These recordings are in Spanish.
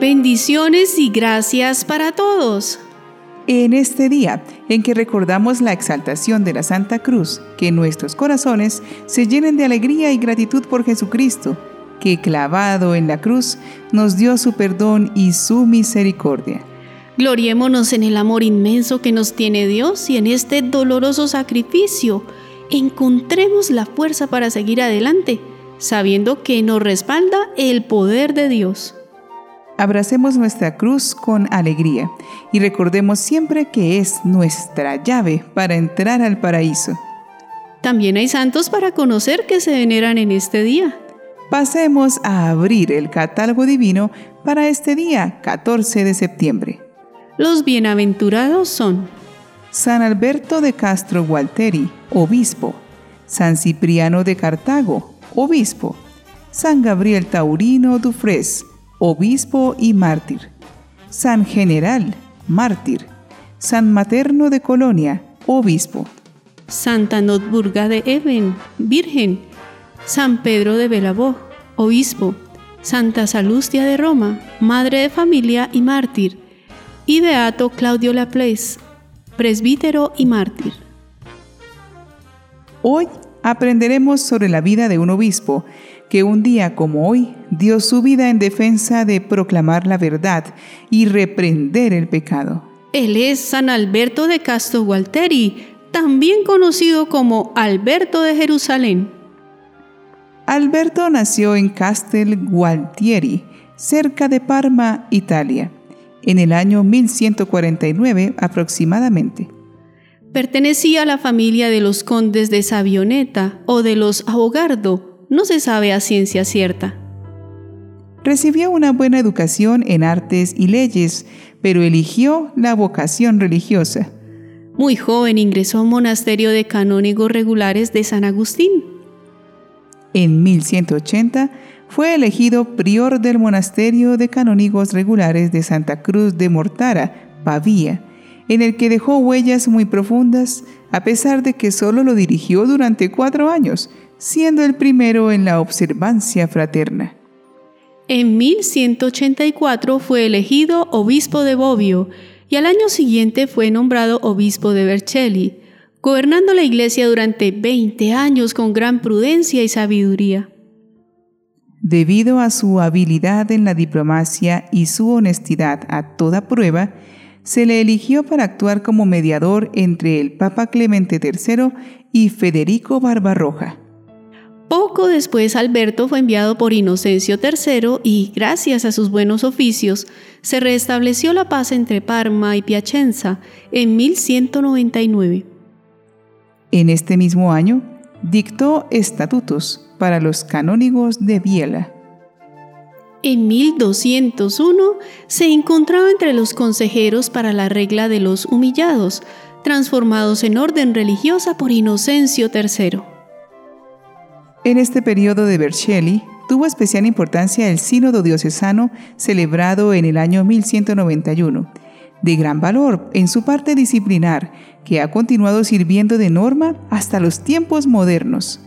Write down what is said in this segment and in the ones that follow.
Bendiciones y gracias para todos. En este día en que recordamos la exaltación de la Santa Cruz, que nuestros corazones se llenen de alegría y gratitud por Jesucristo, que clavado en la cruz nos dio su perdón y su misericordia. Gloriémonos en el amor inmenso que nos tiene Dios y en este doloroso sacrificio encontremos la fuerza para seguir adelante, sabiendo que nos respalda el poder de Dios. Abracemos nuestra cruz con alegría y recordemos siempre que es nuestra llave para entrar al paraíso. También hay santos para conocer que se veneran en este día. Pasemos a abrir el catálogo divino para este día 14 de septiembre. Los bienaventurados son San Alberto de Castro Gualteri, obispo. San Cipriano de Cartago, obispo. San Gabriel Taurino Dufres, obispo y mártir. San General, mártir. San Materno de Colonia, obispo. Santa Notburga de Eben, virgen. San Pedro de Belabó, obispo. Santa Salustia de Roma, madre de familia y mártir. Y Beato Claudio Laplace, presbítero y mártir. Hoy aprenderemos sobre la vida de un obispo que un día como hoy dio su vida en defensa de proclamar la verdad y reprender el pecado. Él es San Alberto de Castro Gualteri, también conocido como Alberto de Jerusalén. Alberto nació en Castel Gualtieri, cerca de Parma, Italia, en el año 1149 aproximadamente. Pertenecía a la familia de los condes de Savioneta o de los Abogardo, no se sabe a ciencia cierta. Recibió una buena educación en artes y leyes, pero eligió la vocación religiosa. Muy joven ingresó a un monasterio de canónigos regulares de San Agustín. En 1180 fue elegido prior del monasterio de canónigos regulares de Santa Cruz de Mortara, Pavía, en el que dejó huellas muy profundas, a pesar de que solo lo dirigió durante cuatro años, siendo el primero en la observancia fraterna. En 1184 fue elegido obispo de Bobbio y al año siguiente fue nombrado obispo de Vercelli, gobernando la iglesia durante 20 años con gran prudencia y sabiduría. Debido a su habilidad en la diplomacia y su honestidad a toda prueba, se le eligió para actuar como mediador entre el Papa Clemente III y Federico Barbarroja. Poco después Alberto fue enviado por Inocencio III y, gracias a sus buenos oficios, se restableció la paz entre Parma y Piacenza en 1199. En este mismo año, dictó estatutos para los canónigos de Biela. En 1201 se encontraba entre los consejeros para la regla de los humillados, transformados en orden religiosa por Inocencio III. En este periodo de Vercelli tuvo especial importancia el Sínodo Diocesano celebrado en el año 1191, de gran valor en su parte disciplinar, que ha continuado sirviendo de norma hasta los tiempos modernos.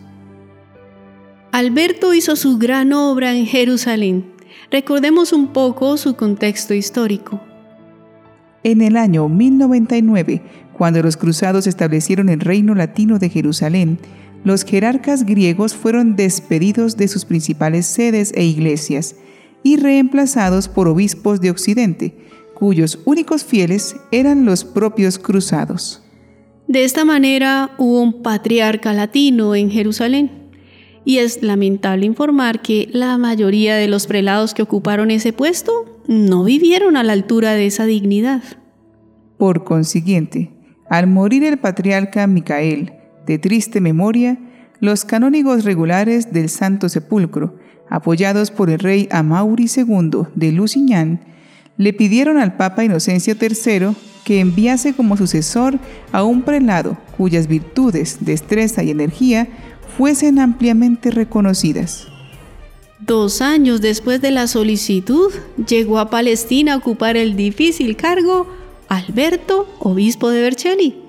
Alberto hizo su gran obra en Jerusalén. Recordemos un poco su contexto histórico. En el año 1099, cuando los cruzados establecieron el reino latino de Jerusalén, los jerarcas griegos fueron despedidos de sus principales sedes e iglesias y reemplazados por obispos de Occidente, cuyos únicos fieles eran los propios cruzados. De esta manera hubo un patriarca latino en Jerusalén, y es lamentable informar que la mayoría de los prelados que ocuparon ese puesto no vivieron a la altura de esa dignidad. Por consiguiente, al morir el patriarca Micael, de triste memoria, los canónigos regulares del Santo Sepulcro, apoyados por el rey Amaury II de Lusignan, le pidieron al Papa Inocencio III que enviase como sucesor a un prelado cuyas virtudes, destreza y energía fuesen ampliamente reconocidas. Dos años después de la solicitud, llegó a Palestina a ocupar el difícil cargo Alberto, obispo de Vercelli.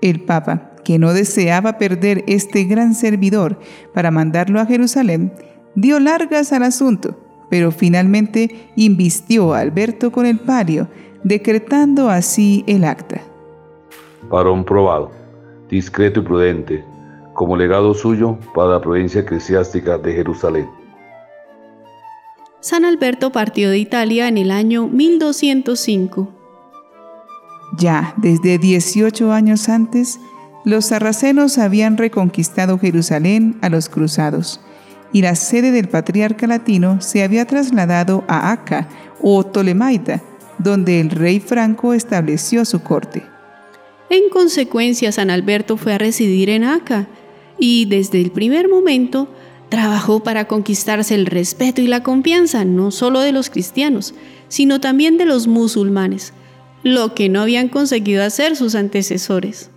El Papa, que no deseaba perder este gran servidor para mandarlo a Jerusalén, dio largas al asunto, pero finalmente invistió a Alberto con el palio, decretando así el acta. Varón probado, discreto y prudente, como legado suyo para la provincia eclesiástica de Jerusalén. San Alberto partió de Italia en el año 1205. Ya desde 18 años antes, los sarracenos habían reconquistado Jerusalén a los cruzados y la sede del patriarca latino se había trasladado a Acá o Tolemaida, donde el rey Franco estableció su corte. En consecuencia, San Alberto fue a residir en Acá y desde el primer momento trabajó para conquistarse el respeto y la confianza no solo de los cristianos, sino también de los musulmanes, lo que no habían conseguido hacer sus antecesores.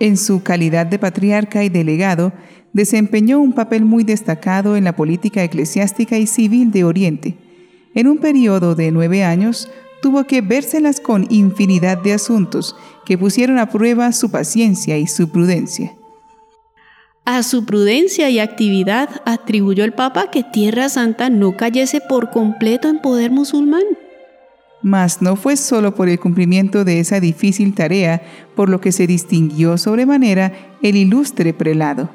En su calidad de patriarca y delegado, desempeñó un papel muy destacado en la política eclesiástica y civil de Oriente. En un periodo de nueve años, tuvo que vérselas con infinidad de asuntos que pusieron a prueba su paciencia y su prudencia. A su prudencia y actividad atribuyó el Papa que Tierra Santa no cayese por completo en poder musulmán. Mas no fue solo por el cumplimiento de esa difícil tarea por lo que se distinguió sobremanera el ilustre prelado.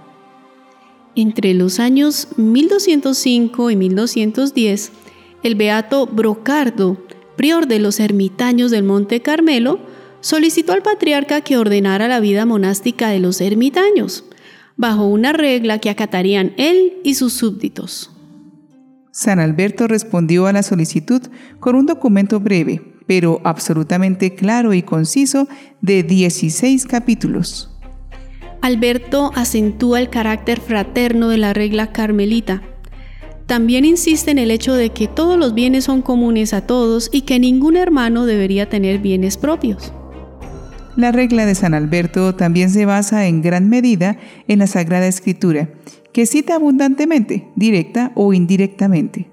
Entre los años 1205 y 1210, el beato Brocardo, prior de los ermitaños del Monte Carmelo, solicitó al patriarca que ordenara la vida monástica de los ermitaños, bajo una regla que acatarían él y sus súbditos. San Alberto respondió a la solicitud con un documento breve, pero absolutamente claro y conciso, de 16 capítulos. Alberto acentúa el carácter fraterno de la regla carmelita. También insiste en el hecho de que todos los bienes son comunes a todos y que ningún hermano debería tener bienes propios. La regla de San Alberto también se basa en gran medida en la Sagrada Escritura, que cita abundantemente, directa o indirectamente.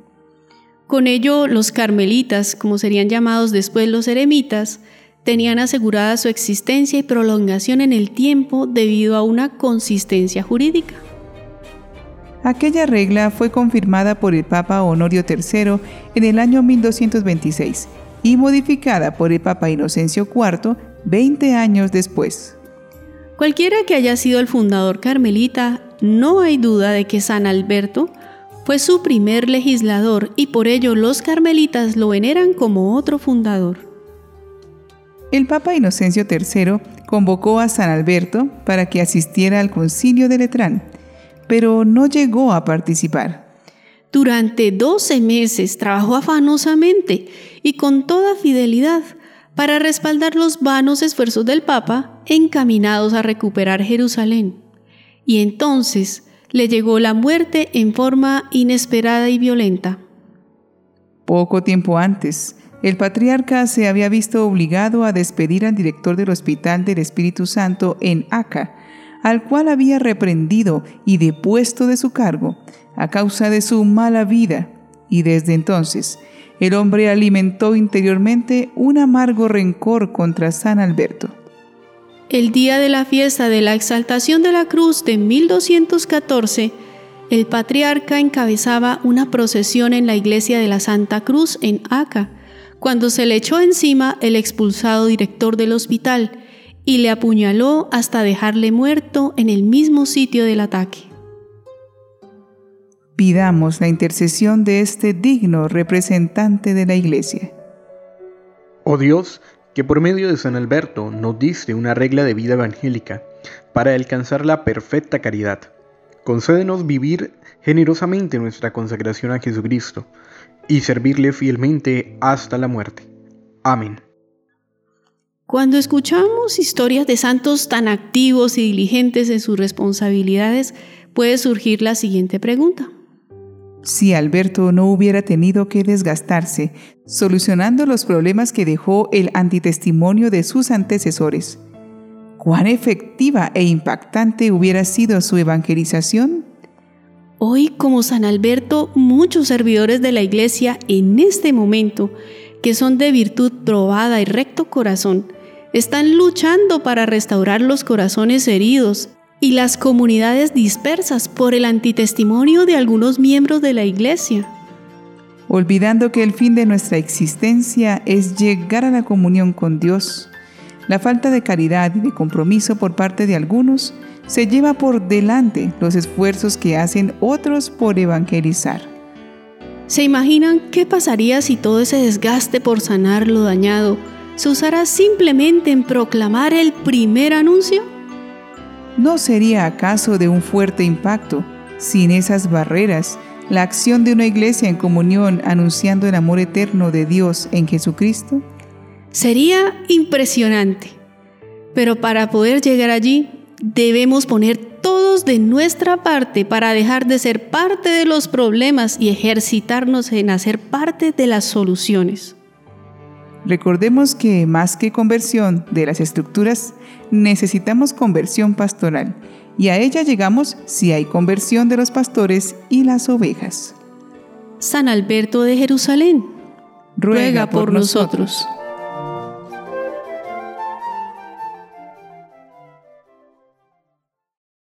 Con ello, los carmelitas, como serían llamados después los eremitas, tenían asegurada su existencia y prolongación en el tiempo debido a una consistencia jurídica. Aquella regla fue confirmada por el Papa Honorio III en el año 1226 y modificada por el Papa Inocencio IV 20 años después. Cualquiera que haya sido el fundador carmelita, no hay duda de que San Alberto fue su primer legislador y por ello los carmelitas lo veneran como otro fundador. El Papa Inocencio III convocó a San Alberto para que asistiera al concilio de Letrán, pero no llegó a participar. Durante 12 meses trabajó afanosamente y con toda fidelidad para respaldar los vanos esfuerzos del Papa encaminados a recuperar Jerusalén. Y entonces le llegó la muerte en forma inesperada y violenta. Poco tiempo antes, el patriarca se había visto obligado a despedir al director del Hospital del Espíritu Santo en Acá, al cual había reprendido y depuesto de su cargo a causa de su mala vida, y desde entonces el hombre alimentó interiormente un amargo rencor contra San Alberto. El día de la fiesta de la exaltación de la cruz de 1214, el patriarca encabezaba una procesión en la iglesia de la Santa Cruz en Acá, cuando se le echó encima el expulsado director del hospital y le apuñaló hasta dejarle muerto en el mismo sitio del ataque. Pidamos la intercesión de este digno representante de la Iglesia. Oh Dios, que por medio de San Alberto nos diste una regla de vida evangélica para alcanzar la perfecta caridad. Concédenos vivir generosamente nuestra consagración a Jesucristo y servirle fielmente hasta la muerte. Amén. Cuando escuchamos historias de santos tan activos y diligentes en sus responsabilidades, puede surgir la siguiente pregunta. Si Alberto no hubiera tenido que desgastarse solucionando los problemas que dejó el antitestimonio de sus antecesores, ¿cuán efectiva e impactante hubiera sido su evangelización? Hoy, como San Alberto, muchos servidores de la Iglesia en este momento, que son de virtud probada y recto corazón, están luchando para restaurar los corazones heridos y las comunidades dispersas por el antitestimonio de algunos miembros de la Iglesia. olvidando que el fin de nuestra existencia es llegar a la comunión con Dios. La falta de caridad y de compromiso por parte de algunos se lleva por delante los esfuerzos que hacen otros por evangelizar. ¿Se imaginan qué pasaría si todo ese desgaste por sanar lo dañado se usara simplemente en proclamar el primer anuncio? ¿No sería acaso de un fuerte impacto sin esas barreras la acción de una iglesia en comunión anunciando el amor eterno de Dios en Jesucristo? Sería impresionante. Pero para poder llegar allí, debemos poner todos de nuestra parte para dejar de ser parte de los problemas y ejercitarnos en hacer parte de las soluciones. Recordemos que más que conversión de las estructuras, necesitamos conversión pastoral y a ella llegamos si hay conversión de los pastores y las ovejas. San Alberto de Jerusalén, ruega, por, nosotros.